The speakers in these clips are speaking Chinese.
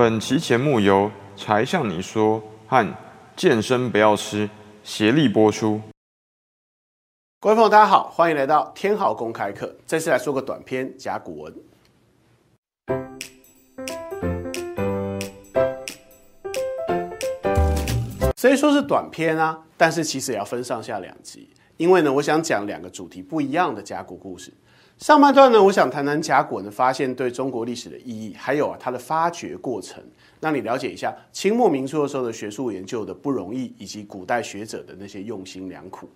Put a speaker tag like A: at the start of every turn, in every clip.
A: 本期节目由柴向你说和健身不要吃协力播出。
B: 各位朋友，大家好，欢迎来到天豪公开课。这次来说个短篇甲骨文。虽说是短篇啊，但是其实也要分上下两集，因为呢，我想讲两个主题不一样的甲骨故事。上半段呢，我想谈谈甲骨文的发现对中国历史的意义，还有啊它的发掘过程，让你了解一下清末民初的时候的学术研究的不容易，以及古代学者的那些用心良苦。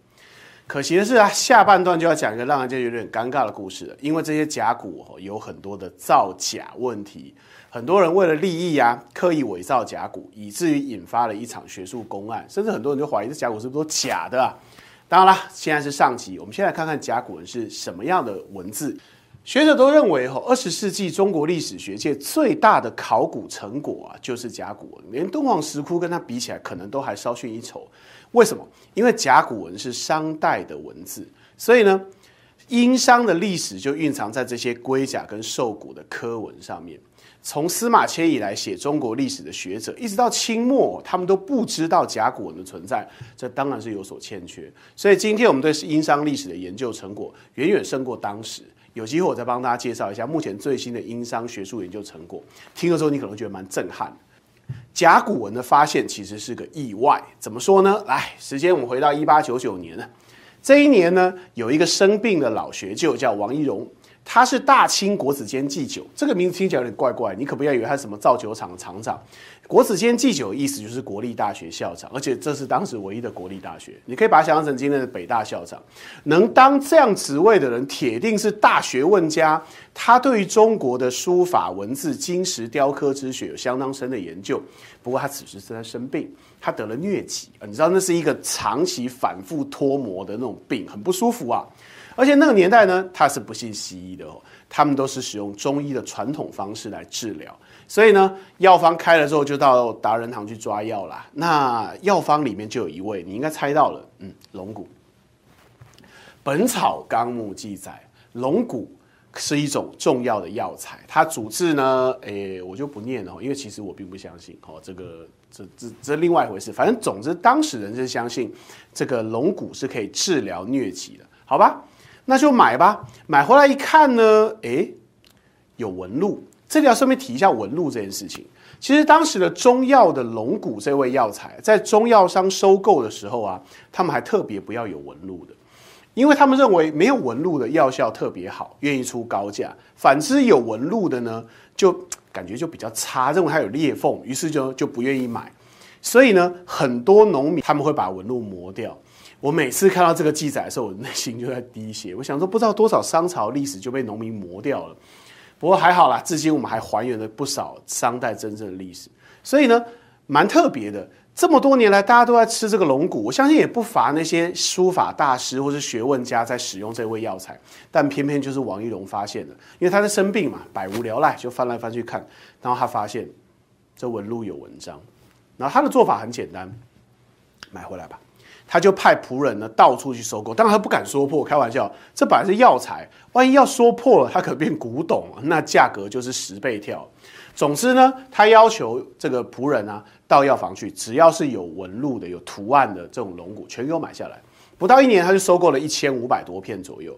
B: 可惜的是啊，下半段就要讲一个让人家有点尴尬的故事了，因为这些甲骨有很多的造假问题。很多人为了利益啊，刻意伪造甲骨，以至于引发了一场学术公案，甚至很多人就怀疑这甲骨是不是假的啊？当然了，现在是上集，我们先来看看甲骨文是什么样的文字。学者都认为，哈，二十世纪中国历史学界最大的考古成果啊，就是甲骨文，连敦煌石窟跟它比起来，可能都还稍逊一筹。为什么？因为甲骨文是商代的文字，所以呢，殷商的历史就蕴藏在这些龟甲跟兽骨的刻文上面。从司马迁以来写中国历史的学者，一直到清末，他们都不知道甲骨文的存在，这当然是有所欠缺。所以今天我们对殷商历史的研究成果远远胜过当时。有机会我再帮大家介绍一下目前最新的殷商学术研究成果。听了之后你可能觉得蛮震撼。甲骨文的发现其实是个意外，怎么说呢？来，时间我们回到一八九九年。这一年呢，有一个生病的老学究叫王一荣。他是大清国子监祭酒，这个名字听起来有点怪怪，你可不要以为他是什么造酒厂的厂长。国子监祭酒的意思就是国立大学校长，而且这是当时唯一的国立大学，你可以把它想象成今天的北大校长。能当这样职位的人，铁定是大学问家。他对于中国的书法文字、金石雕刻之学有相当深的研究。不过他此时正在生病，他得了疟疾啊，你知道那是一个长期反复脱模的那种病，很不舒服啊。而且那个年代呢，他是不信西医的哦，他们都是使用中医的传统方式来治疗。所以呢，药方开了之后，就到达仁堂去抓药啦。那药方里面就有一味，你应该猜到了，嗯，龙骨。《本草纲目》记载，龙骨是一种重要的药材。它主治呢，诶，我就不念了，因为其实我并不相信。哦，这个这这这另外一回事。反正总之，当时人是相信这个龙骨是可以治疗疟疾的，好吧？那就买吧，买回来一看呢，诶，有纹路。这里要顺便提一下纹路这件事情。其实当时的中药的龙骨这味药材，在中药商收购的时候啊，他们还特别不要有纹路的，因为他们认为没有纹路的药效特别好，愿意出高价；反之有纹路的呢，就感觉就比较差，认为它有裂缝，于是就就不愿意买。所以呢，很多农民他们会把纹路磨掉。我每次看到这个记载的时候，我的内心就在滴血。我想说，不知道多少商朝历史就被农民磨掉了。不过还好啦，至今我们还还原了不少商代真正的历史。所以呢，蛮特别的。这么多年来，大家都在吃这个龙骨，我相信也不乏那些书法大师或是学问家在使用这味药材。但偏偏就是王一龙发现的，因为他在生病嘛，百无聊赖，就翻来翻去看，然后他发现这纹路有文章。然后他的做法很简单，买回来吧。他就派仆人呢到处去收购，当然他不敢说破，开玩笑，这本来是药材，万一要说破了，它可变古董，那价格就是十倍跳。总之呢，他要求这个仆人啊到药房去，只要是有纹路的、有图案的这种龙骨，全给我买下来。不到一年，他就收购了一千五百多片左右。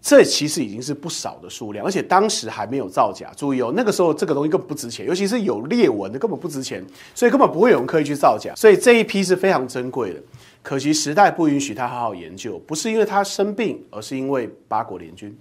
B: 这其实已经是不少的数量，而且当时还没有造假。注意哦，那个时候这个东西根本不值钱，尤其是有裂纹的根本不值钱，所以根本不会有人刻意去造假。所以这一批是非常珍贵的。可惜时代不允许他好好研究，不是因为他生病，而是因为八国联军。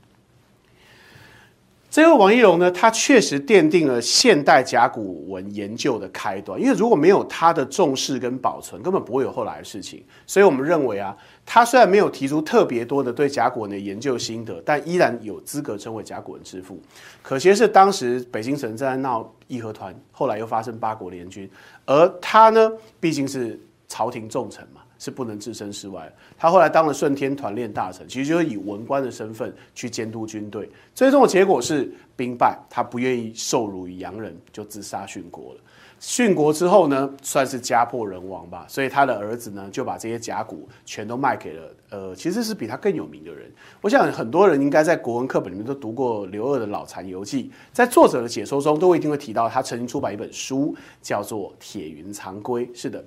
B: 这位王一龙呢，他确实奠定了现代甲骨文研究的开端。因为如果没有他的重视跟保存，根本不会有后来的事情。所以我们认为啊，他虽然没有提出特别多的对甲骨文的研究心得，但依然有资格成为甲骨文之父。可惜是当时北京城正在闹义和团，后来又发生八国联军，而他呢，毕竟是朝廷重臣嘛。是不能置身事外。他后来当了顺天团练大臣，其实就是以文官的身份去监督军队。最终的结果是兵败，他不愿意受辱于洋人，就自杀殉国了。殉国之后呢，算是家破人亡吧，所以他的儿子呢就把这些甲骨全都卖给了呃，其实是比他更有名的人。我想很多人应该在国文课本里面都读过刘鹗的《老残游记》，在作者的解说中都一定会提到他曾经出版一本书，叫做《铁云藏龟》。是的，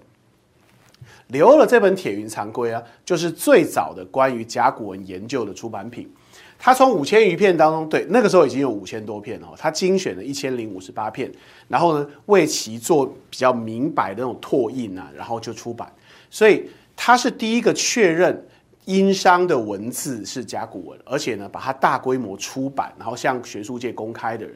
B: 留了这本《铁云藏龟》啊，就是最早的关于甲骨文研究的出版品。他从五千余片当中，对那个时候已经有五千多片哦，他精选了一千零五十八片，然后呢为其做比较明白的那种拓印啊，然后就出版。所以他是第一个确认殷商的文字是甲骨文，而且呢把它大规模出版，然后向学术界公开的人。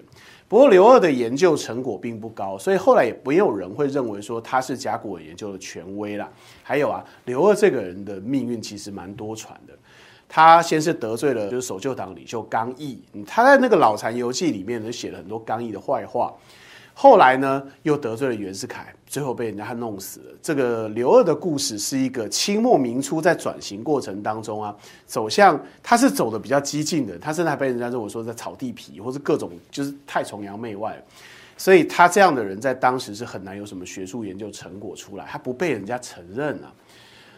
B: 不过刘二的研究成果并不高，所以后来也没有人会认为说他是甲骨文研究的权威啦。还有啊，刘二这个人的命运其实蛮多舛的。他先是得罪了就是守旧党领袖刚毅，他在那个《老残游记》里面呢写了很多刚毅的坏话。后来呢又得罪了袁世凯，最后被人家弄死了。这个刘二的故事是一个清末明初在转型过程当中啊，走向他是走的比较激进的，他甚至还被人家认为说在炒地皮或者各种就是太崇洋媚外，所以他这样的人在当时是很难有什么学术研究成果出来，他不被人家承认啊。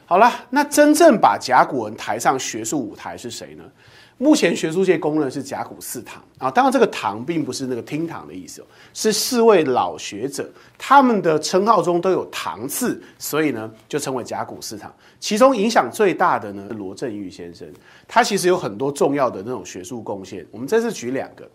B: 好了，那真正把甲骨文抬上学术舞台是谁呢？目前学术界公认是甲骨四堂啊，当然这个堂并不是那个厅堂的意思哦，是四位老学者，他们的称号中都有堂字，所以呢就称为甲骨四堂。其中影响最大的呢，罗振玉先生，他其实有很多重要的那种学术贡献。我们这次举两个，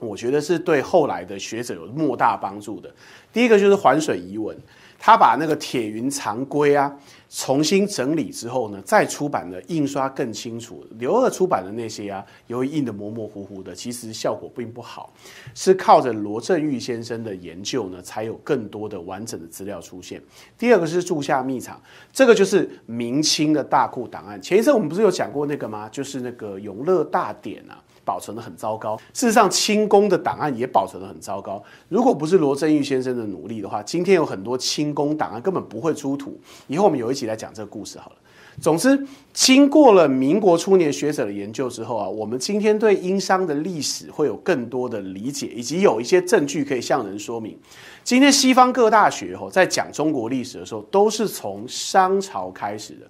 B: 我觉得是对后来的学者有莫大帮助的。第一个就是环水遗文。他把那个铁云藏龟啊重新整理之后呢，再出版的印刷更清楚。刘二出版的那些啊，由于印的模模糊糊的，其实效果并不好。是靠着罗振玉先生的研究呢，才有更多的完整的资料出现。第二个是铸下秘藏，这个就是明清的大库档案。前一阵我们不是有讲过那个吗？就是那个永乐大典啊。保存的很糟糕。事实上，清宫的档案也保存的很糟糕。如果不是罗振玉先生的努力的话，今天有很多清宫档案根本不会出土。以后我们有一起来讲这个故事好了。总之，经过了民国初年学者的研究之后啊，我们今天对殷商的历史会有更多的理解，以及有一些证据可以向人说明。今天西方各大学哦，在讲中国历史的时候，都是从商朝开始的。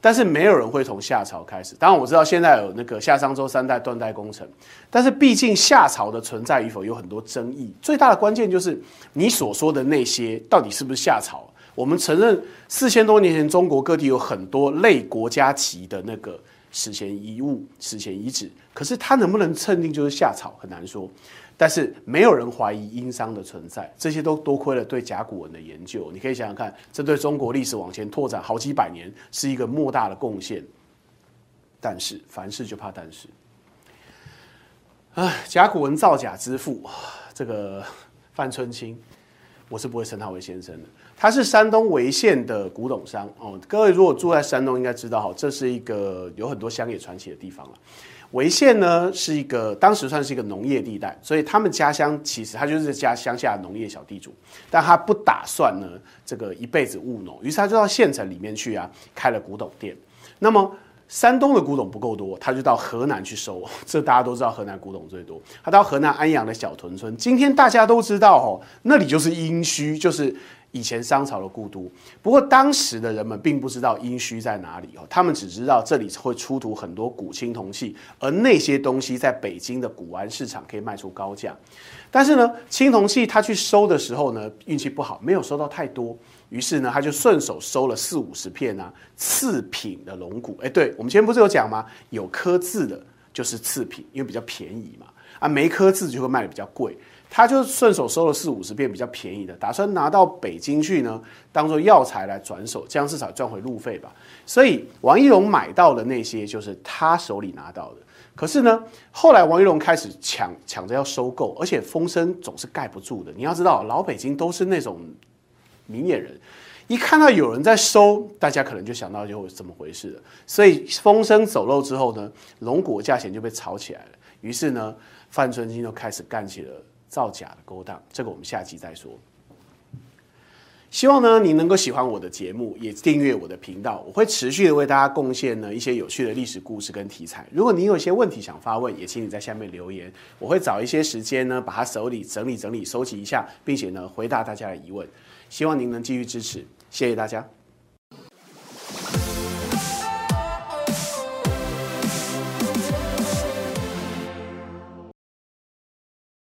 B: 但是没有人会从夏朝开始。当然我知道现在有那个夏商周三代断代工程，但是毕竟夏朝的存在与否有很多争议。最大的关键就是你所说的那些到底是不是夏朝？我们承认四千多年前中国各地有很多类国家级的那个史前遗物、史前遗址，可是它能不能称定就是夏朝，很难说。但是没有人怀疑殷商的存在，这些都多亏了对甲骨文的研究。你可以想想看，这对中国历史往前拓展好几百年是一个莫大的贡献。但是凡事就怕但是，啊，甲骨文造假之父，这个范春清，我是不会称他为先生的。他是山东潍县的古董商哦。各位如果住在山东，应该知道哈，这是一个有很多乡野传奇的地方了。潍县呢是一个当时算是一个农业地带，所以他们家乡其实他就是家乡下农业小地主，但他不打算呢这个一辈子务农，于是他就到县城里面去啊开了古董店。那么山东的古董不够多，他就到河南去收。这大家都知道，河南古董最多。他到河南安阳的小屯村，今天大家都知道哦，那里就是殷墟，就是。以前商朝的故都，不过当时的人们并不知道殷墟在哪里哦，他们只知道这里会出土很多古青铜器，而那些东西在北京的古玩市场可以卖出高价。但是呢，青铜器他去收的时候呢，运气不好，没有收到太多，于是呢，他就顺手收了四五十片啊次品的龙骨。哎，对我们前不是有讲吗？有刻字的就是次品，因为比较便宜嘛，啊，没刻字就会卖的比较贵。他就顺手收了四五十片比较便宜的，打算拿到北京去呢，当做药材来转手，这样至少赚回路费吧。所以王一龙买到的那些就是他手里拿到的。可是呢，后来王一龙开始抢抢着要收购，而且风声总是盖不住的。你要知道，老北京都是那种明眼人，一看到有人在收，大家可能就想到就怎么回事了。所以风声走漏之后呢，龙骨价钱就被炒起来了。于是呢，范春金就开始干起了。造假的勾当，这个我们下集再说。希望呢您能够喜欢我的节目，也订阅我的频道，我会持续的为大家贡献呢一些有趣的历史故事跟题材。如果您有一些问题想发问，也请你在下面留言，我会找一些时间呢把它手里整理整理收集一下，并且呢回答大家的疑问。希望您能继续支持，谢谢大家。